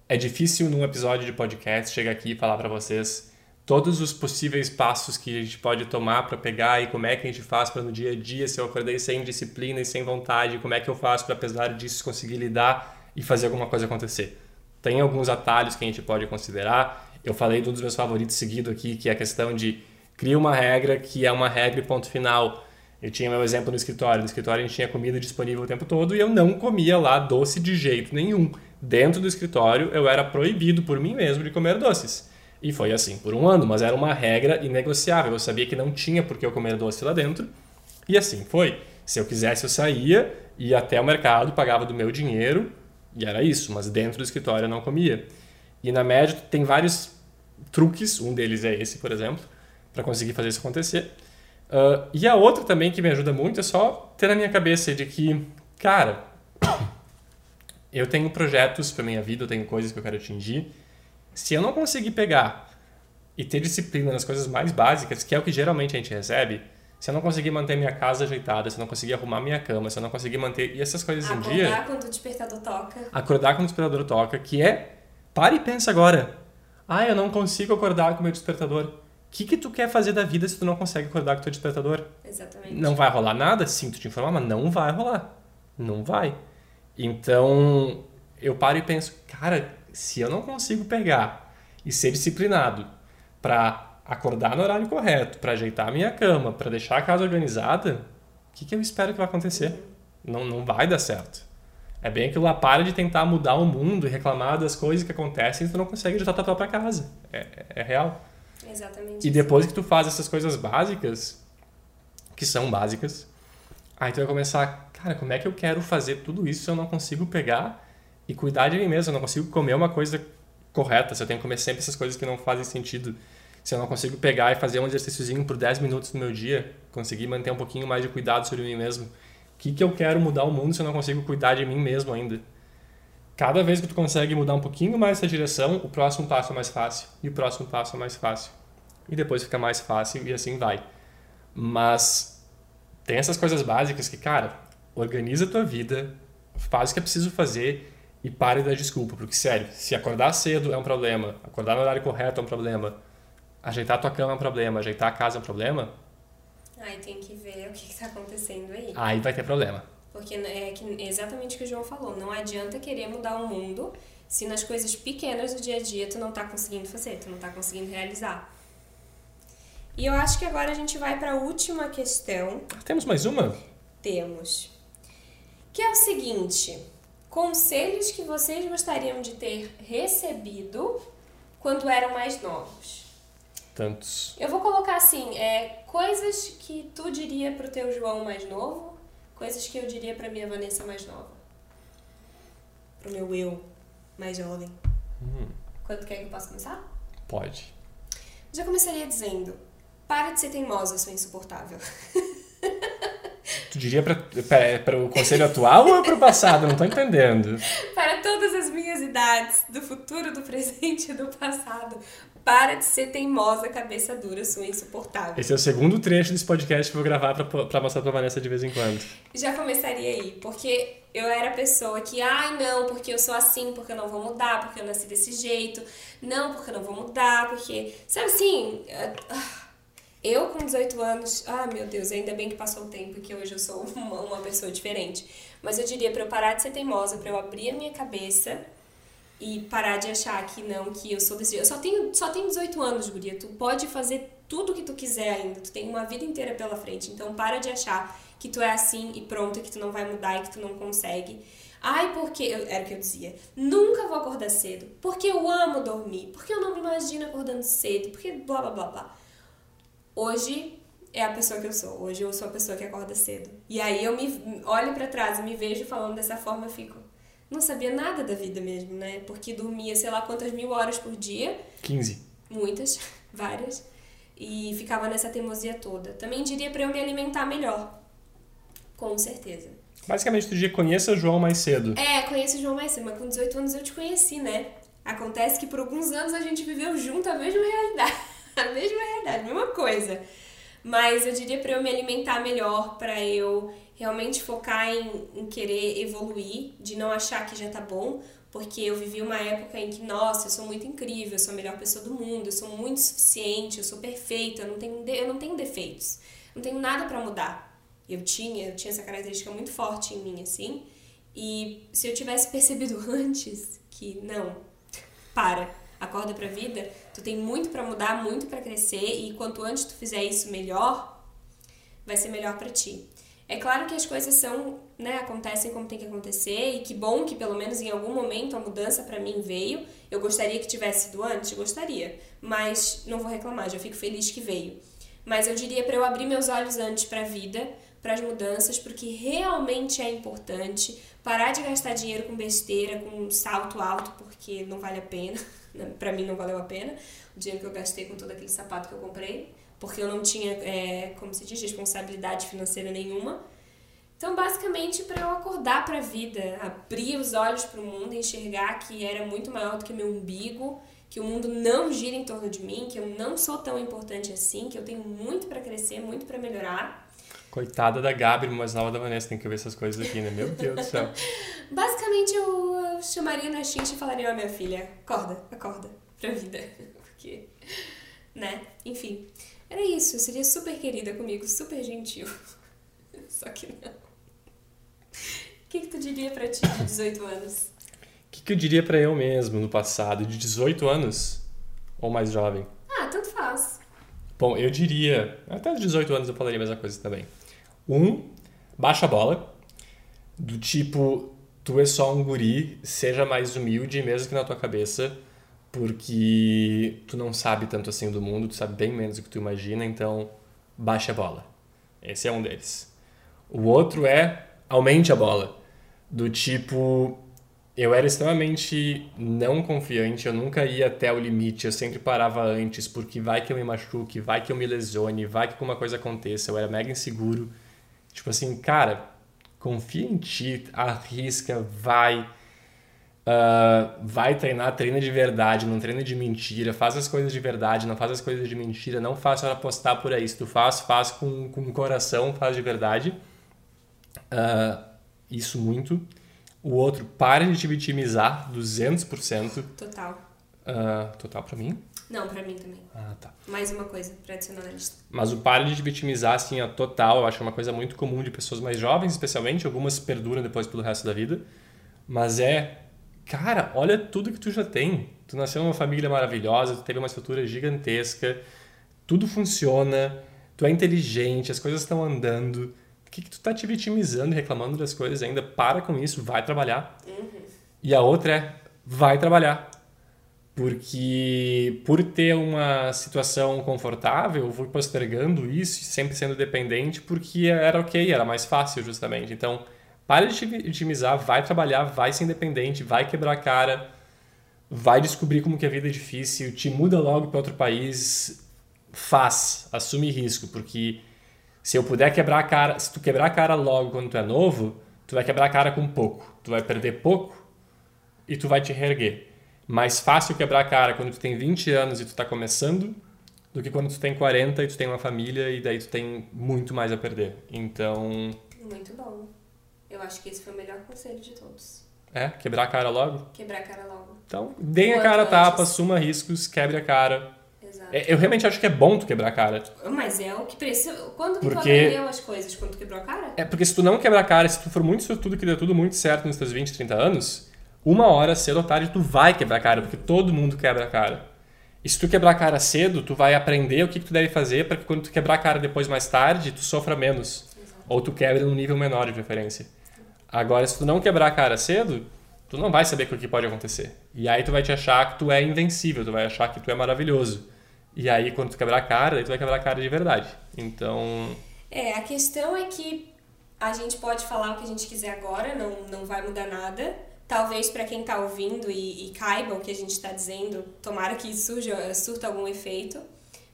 é difícil num episódio de podcast chegar aqui e falar para vocês todos os possíveis passos que a gente pode tomar para pegar e como é que a gente faz para no dia a dia, se eu acordei sem disciplina e sem vontade, como é que eu faço para apesar disso conseguir lidar e fazer alguma coisa acontecer. Tem alguns atalhos que a gente pode considerar. Eu falei de um dos meus favoritos seguido aqui, que é a questão de cria uma regra que é uma regra e ponto final. Eu tinha meu exemplo no escritório. No escritório a gente tinha comida disponível o tempo todo e eu não comia lá doce de jeito nenhum. Dentro do escritório eu era proibido por mim mesmo de comer doces. E foi assim por um ano, mas era uma regra inegociável. Eu sabia que não tinha por que eu comer doce lá dentro. E assim foi. Se eu quisesse, eu saía, ia até o mercado, pagava do meu dinheiro, e era isso, mas dentro do escritório eu não comia. E na média tem vários truques, um deles é esse, por exemplo, para conseguir fazer isso acontecer. Uh, e a outra também que me ajuda muito é só ter na minha cabeça de que, cara, eu tenho projetos para minha vida, eu tenho coisas que eu quero atingir, se eu não conseguir pegar e ter disciplina nas coisas mais básicas, que é o que geralmente a gente recebe, se eu não conseguir manter minha casa ajeitada, se eu não conseguir arrumar minha cama, se eu não conseguir manter e essas coisas Acordar em dia. Acordar quando o despertador toca. Acordar quando o despertador toca, que é. Pare e pensa agora. Ah, eu não consigo acordar com o meu despertador. O que, que tu quer fazer da vida se tu não consegue acordar com o teu despertador? Exatamente. Não vai rolar nada? Sinto te informar, mas não vai rolar. Não vai. Então, eu paro e penso, cara, se eu não consigo pegar e ser disciplinado para acordar no horário correto, para ajeitar a minha cama, para deixar a casa organizada, o que, que eu espero que vai acontecer? Não, não vai dar certo. É bem aquilo lá, para de tentar mudar o mundo e reclamar das coisas que acontecem e tu não consegue ajeitar tua própria casa. É, é real. Exatamente. E depois que tu faz essas coisas básicas, que são básicas, aí tu vai começar, cara, como é que eu quero fazer tudo isso se eu não consigo pegar e cuidar de mim mesmo. Eu não consigo comer uma coisa correta, se eu tenho que comer sempre essas coisas que não fazem sentido. Se eu não consigo pegar e fazer um exercíciozinho por 10 minutos no meu dia, conseguir manter um pouquinho mais de cuidado sobre mim mesmo. O que, que eu quero mudar o mundo se eu não consigo cuidar de mim mesmo ainda? Cada vez que tu consegue mudar um pouquinho mais essa direção, o próximo passo é mais fácil. E o próximo passo é mais fácil. E depois fica mais fácil e assim vai. Mas tem essas coisas básicas que, cara, organiza a tua vida, faz o que é preciso fazer e pare de dar desculpa. Porque, sério, se acordar cedo é um problema, acordar no horário correto é um problema, ajeitar a tua cama é um problema, ajeitar a casa é um problema. Aí tem que ver o que está acontecendo aí. Aí vai ter problema. Porque é que, exatamente o que o João falou. Não adianta querer mudar o mundo se nas coisas pequenas do dia a dia tu não tá conseguindo fazer, tu não tá conseguindo realizar. E eu acho que agora a gente vai para a última questão. Temos mais uma? Temos. Que é o seguinte: conselhos que vocês gostariam de ter recebido quando eram mais novos. Tantos. Eu vou colocar assim, é, coisas que tu diria pro teu João mais novo, coisas que eu diria pra minha Vanessa mais nova. Pro meu eu mais jovem. Hum. Quando quer que eu possa começar? Pode. Já começaria dizendo: para de ser teimosa, sua insuportável. Tu diria para o conselho atual ou para o passado? Não tô entendendo. Para todas as minhas idades, do futuro, do presente e do passado. Para de ser teimosa, cabeça dura, sua insuportável. Esse é o segundo trecho desse podcast que eu vou gravar para mostrar pra Vanessa de vez em quando. Já começaria aí, porque eu era a pessoa que, ai não, porque eu sou assim, porque eu não vou mudar, porque eu nasci desse jeito, não, porque eu não vou mudar, porque. Sabe assim. Uh, eu, com 18 anos, ah, meu Deus, ainda bem que passou o tempo que hoje eu sou uma, uma pessoa diferente. Mas eu diria para eu parar de ser teimosa, para eu abrir a minha cabeça e parar de achar que não, que eu sou desse jeito. Eu só tenho, só tenho 18 anos, Guria. Tu pode fazer tudo o que tu quiser ainda. Tu tem uma vida inteira pela frente. Então, para de achar que tu é assim e pronto, que tu não vai mudar e que tu não consegue. Ai, porque. Eu, era o que eu dizia. Nunca vou acordar cedo. Porque eu amo dormir. Porque eu não me imagino acordando cedo. Porque blá blá blá blá hoje é a pessoa que eu sou. Hoje eu sou a pessoa que acorda cedo. E aí eu me olho para trás e me vejo falando dessa forma, fico. Não sabia nada da vida mesmo, né? Porque dormia sei lá quantas mil horas por dia. 15. Muitas, várias. E ficava nessa teimosia toda. Também diria para eu me alimentar melhor. Com certeza. Basicamente, tu diria conheça o João mais cedo. É, conheço o João mais cedo, mas com 18 anos eu te conheci, né? Acontece que por alguns anos a gente viveu junto a mesma realidade. a mesma realidade, a mesma coisa. Mas eu diria para eu me alimentar melhor, para eu realmente focar em, em querer evoluir, de não achar que já tá bom, porque eu vivi uma época em que, nossa, eu sou muito incrível, eu sou a melhor pessoa do mundo, eu sou muito suficiente, eu sou perfeita, eu não tenho, eu não tenho defeitos, não tenho nada para mudar. Eu tinha, eu tinha essa característica muito forte em mim, assim, e se eu tivesse percebido antes que, não, para, acorda pra vida, tu tem muito para mudar, muito para crescer e quanto antes tu fizer isso melhor, vai ser melhor para ti. É claro que as coisas são, né, acontecem como tem que acontecer e que bom que pelo menos em algum momento a mudança para mim veio. Eu gostaria que tivesse sido antes, gostaria, mas não vou reclamar, já fico feliz que veio. Mas eu diria para eu abrir meus olhos antes para a vida, para as mudanças, porque realmente é importante parar de gastar dinheiro com besteira, com salto alto, porque não vale a pena. para mim não valeu a pena o dinheiro que eu gastei com todo aquele sapato que eu comprei, porque eu não tinha, é, como se diz, responsabilidade financeira nenhuma. Então, basicamente, para eu acordar para a vida, abrir os olhos para o mundo, enxergar que era muito maior do que meu umbigo, que o mundo não gira em torno de mim, que eu não sou tão importante assim, que eu tenho muito para crescer, muito para melhorar. Coitada da Gabi, mais nova da Vanessa, tem que ver essas coisas aqui, né? Meu Deus do céu. Basicamente, eu chamaria na xincha e falaria, ó, oh, minha filha, acorda, acorda pra vida. Porque, né? Enfim, era isso. Eu seria super querida comigo, super gentil. Só que não. O que, que tu diria pra ti de 18 anos? O que, que eu diria pra eu mesmo no passado, de 18 anos? Ou mais jovem? Ah, tanto faz. Bom, eu diria. Até os 18 anos eu falaria a mesma coisa também. Um, baixa a bola. Do tipo, tu é só um guri, seja mais humilde mesmo que na tua cabeça, porque tu não sabe tanto assim do mundo, tu sabe bem menos do que tu imagina, então baixa a bola. Esse é um deles. O outro é aumente a bola. Do tipo, eu era extremamente não confiante, eu nunca ia até o limite, eu sempre parava antes, porque vai que eu me machuque, vai que eu me lesione, vai que alguma coisa aconteça, eu era mega inseguro. Tipo assim, cara, confia em ti, arrisca, vai. Uh, vai treinar, treina de verdade, não treina de mentira, faz as coisas de verdade, não faz as coisas de mentira, não faz para postar por aí. Se tu faz, faz com, com coração, faz de verdade. Uh, isso muito. O outro, pare de te vitimizar 200%. Total. Uh, total pra mim? Não, pra mim também. Ah, tá. Mais uma coisa pra adicionar na lista. Mas o pare de te vitimizar, assim, a total, eu acho que é uma coisa muito comum de pessoas mais jovens, especialmente. Algumas perduram depois pelo resto da vida. Mas é cara, olha tudo que tu já tem. Tu nasceu numa família maravilhosa, tu teve uma estrutura gigantesca, tudo funciona, tu é inteligente, as coisas estão andando. O que, que tu tá te vitimizando e reclamando das coisas ainda? Para com isso, vai trabalhar. Uhum. E a outra é, vai trabalhar. Porque por ter uma situação confortável, eu fui postergando isso, sempre sendo dependente, porque era ok, era mais fácil justamente. Então, para de vitimizar, vai trabalhar, vai ser independente, vai quebrar a cara, vai descobrir como que a vida é difícil, te muda logo para outro país, faz, assume risco, porque se eu puder quebrar a cara, se tu quebrar a cara logo quando tu é novo, tu vai quebrar a cara com pouco, tu vai perder pouco e tu vai te reerguer. Mais fácil quebrar a cara quando tu tem 20 anos e tu está começando do que quando tu tem 40 e tu tem uma família e daí tu tem muito mais a perder. Então, muito bom. Eu acho que esse foi o melhor conselho de todos. É? Quebrar a cara logo? Quebrar a cara logo. Então, deem a cara a tapa, assuma riscos, quebre a cara. Exato. É, eu realmente acho que é bom tu quebrar a cara. Mas é o que precisa. Quando que porque... tu aprendeu as coisas? Quando tu quebrou a cara? É porque se tu não quebrar a cara, se tu for muito sortudo que deu tudo muito certo nos teus 20, 30 anos, uma hora, cedo ou tarde, tu vai quebrar a cara, porque todo mundo quebra a cara. E se tu quebrar a cara cedo, tu vai aprender o que, que tu deve fazer para que quando tu quebrar a cara depois mais tarde, tu sofra menos. Exato. Ou tu quebre num nível menor de preferência. Agora, se tu não quebrar a cara cedo, tu não vai saber o que pode acontecer. E aí tu vai te achar que tu é invencível, tu vai achar que tu é maravilhoso. E aí, quando tu quebrar a cara, aí tu vai quebrar a cara de verdade. Então. É, a questão é que a gente pode falar o que a gente quiser agora, não, não vai mudar nada. Talvez para quem está ouvindo e, e, caiba o que a gente está dizendo, tomara que surja, surta algum efeito.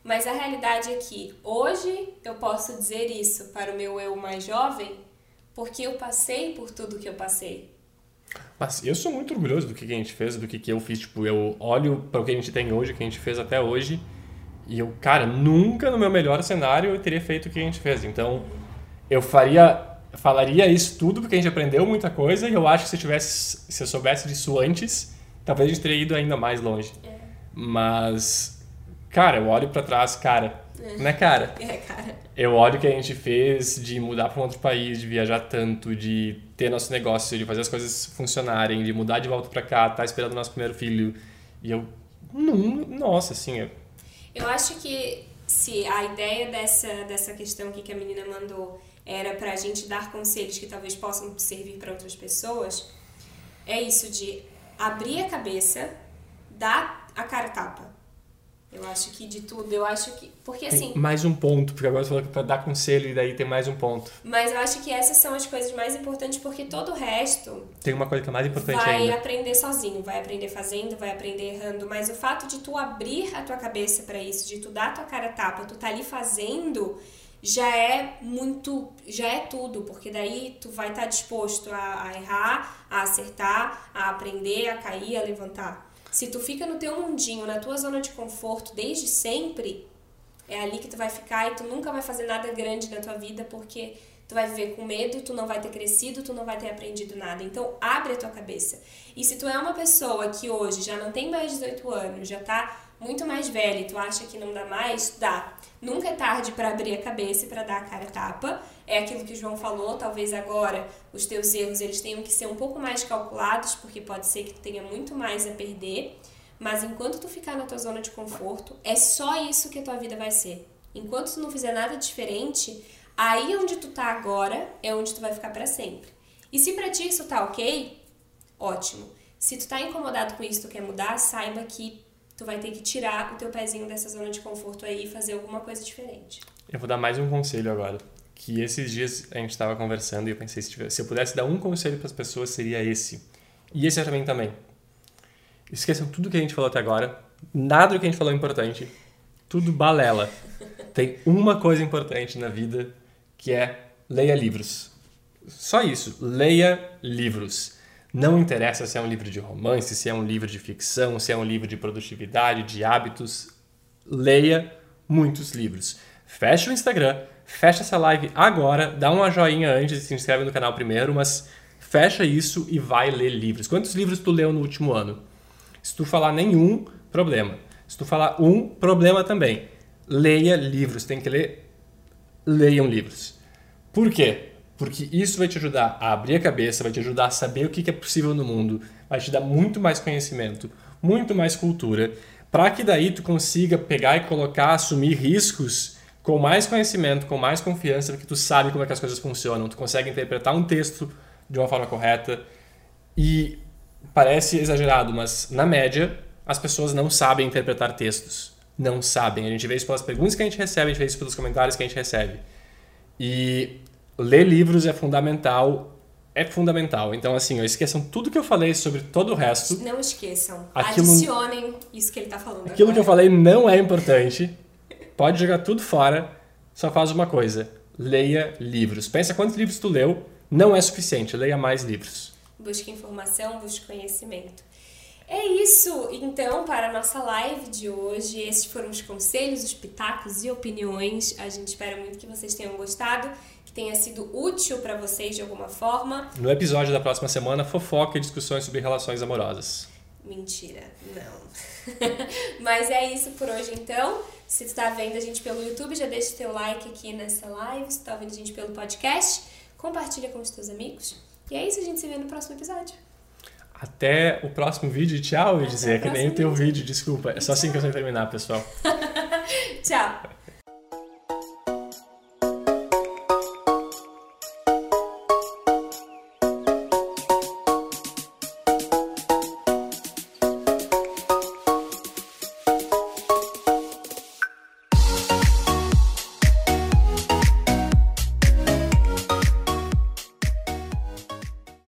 Mas a realidade é que hoje eu posso dizer isso para o meu eu mais jovem porque eu passei por tudo que eu passei. Mas eu sou muito orgulhoso do que a gente fez, do que, que eu fiz. Tipo, eu olho para o que a gente tem hoje, o que a gente fez até hoje, e eu, cara, nunca no meu melhor cenário eu teria feito o que a gente fez. Então, eu faria, falaria isso tudo porque a gente aprendeu muita coisa e eu acho que se eu tivesse, se eu soubesse disso antes, talvez a gente teria ido ainda mais longe. É. Mas, cara, eu olho para trás, cara, é. né, cara? É, cara eu olho o que a gente fez de mudar para um outro país, de viajar tanto, de ter nosso negócio, de fazer as coisas funcionarem, de mudar de volta para cá, estar tá esperando o nosso primeiro filho. E eu, não, nossa, assim. Eu... eu acho que se a ideia dessa, dessa questão aqui que a menina mandou era para a gente dar conselhos que talvez possam servir para outras pessoas, é isso de abrir a cabeça, dar a cara tapa eu acho que de tudo, eu acho que. Porque assim. Tem mais um ponto, porque agora você falou que pra dar conselho e daí tem mais um ponto. Mas eu acho que essas são as coisas mais importantes, porque todo o resto. Tem uma coisa que é mais importante vai ainda. Vai aprender sozinho, vai aprender fazendo, vai aprender errando. Mas o fato de tu abrir a tua cabeça para isso, de tu dar a tua cara tapa, tu tá ali fazendo, já é muito. Já é tudo, porque daí tu vai estar tá disposto a, a errar, a acertar, a aprender, a cair, a levantar. Se tu fica no teu mundinho, na tua zona de conforto desde sempre, é ali que tu vai ficar e tu nunca vai fazer nada grande na tua vida porque tu vai viver com medo, tu não vai ter crescido, tu não vai ter aprendido nada. Então, abre a tua cabeça. E se tu é uma pessoa que hoje já não tem mais 18 anos, já tá muito mais velha e tu acha que não dá mais, dá. Nunca é tarde para abrir a cabeça e para dar a cara a tapa. É aquilo que o João falou, talvez agora os teus erros eles tenham que ser um pouco mais calculados, porque pode ser que tu tenha muito mais a perder. Mas enquanto tu ficar na tua zona de conforto, é só isso que a tua vida vai ser. Enquanto tu não fizer nada diferente, aí onde tu tá agora é onde tu vai ficar para sempre. E se para ti isso tá OK, ótimo. Se tu tá incomodado com isso, tu quer mudar, saiba que tu vai ter que tirar o teu pezinho dessa zona de conforto aí e fazer alguma coisa diferente. Eu vou dar mais um conselho agora. Que esses dias a gente estava conversando e eu pensei, se, tivesse, se eu pudesse dar um conselho para as pessoas, seria esse. E esse é para mim também. Esqueçam tudo que a gente falou até agora. Nada do que a gente falou é importante. Tudo balela. Tem uma coisa importante na vida que é leia livros. Só isso. Leia livros. Não interessa se é um livro de romance, se é um livro de ficção, se é um livro de produtividade, de hábitos. Leia muitos livros. Fecha o Instagram, fecha essa live agora, dá uma joinha antes e se inscreve no canal primeiro, mas fecha isso e vai ler livros. Quantos livros tu leu no último ano? Se tu falar nenhum, problema. Se tu falar um, problema também. Leia livros, tem que ler. Leiam livros. Por quê? Porque isso vai te ajudar a abrir a cabeça, vai te ajudar a saber o que é possível no mundo, vai te dar muito mais conhecimento, muito mais cultura, para que daí tu consiga pegar e colocar, assumir riscos com mais conhecimento, com mais confiança, porque tu sabe como é que as coisas funcionam, tu consegue interpretar um texto de uma forma correta e parece exagerado, mas na média as pessoas não sabem interpretar textos, não sabem. A gente vê isso pelas perguntas que a gente recebe, a gente vê isso pelos comentários que a gente recebe. E ler livros é fundamental é fundamental. Então, assim, esqueçam tudo que eu falei sobre todo o resto. Não esqueçam. Aquilo, Adicionem isso que ele está falando. Aquilo agora. que eu falei não é importante. Pode jogar tudo fora. Só faz uma coisa: leia livros. Pensa quantos livros tu leu. Não é suficiente. Leia mais livros. Busque informação, busque conhecimento. É isso, então, para a nossa live de hoje. Esses foram os conselhos, os pitacos e opiniões. A gente espera muito que vocês tenham gostado que tenha sido útil para vocês de alguma forma. No episódio da próxima semana, fofoca e discussões sobre relações amorosas. Mentira, não. Mas é isso por hoje então. Se tu tá vendo a gente pelo YouTube, já deixa o teu like aqui nessa live. Se tu tá vendo a gente pelo podcast, compartilha com os teus amigos. E é isso, a gente se vê no próximo episódio. Até o próximo vídeo. Tchau, eu dizer, que nem o teu vídeo, desculpa. É só assim que eu sei terminar, pessoal. Tchau.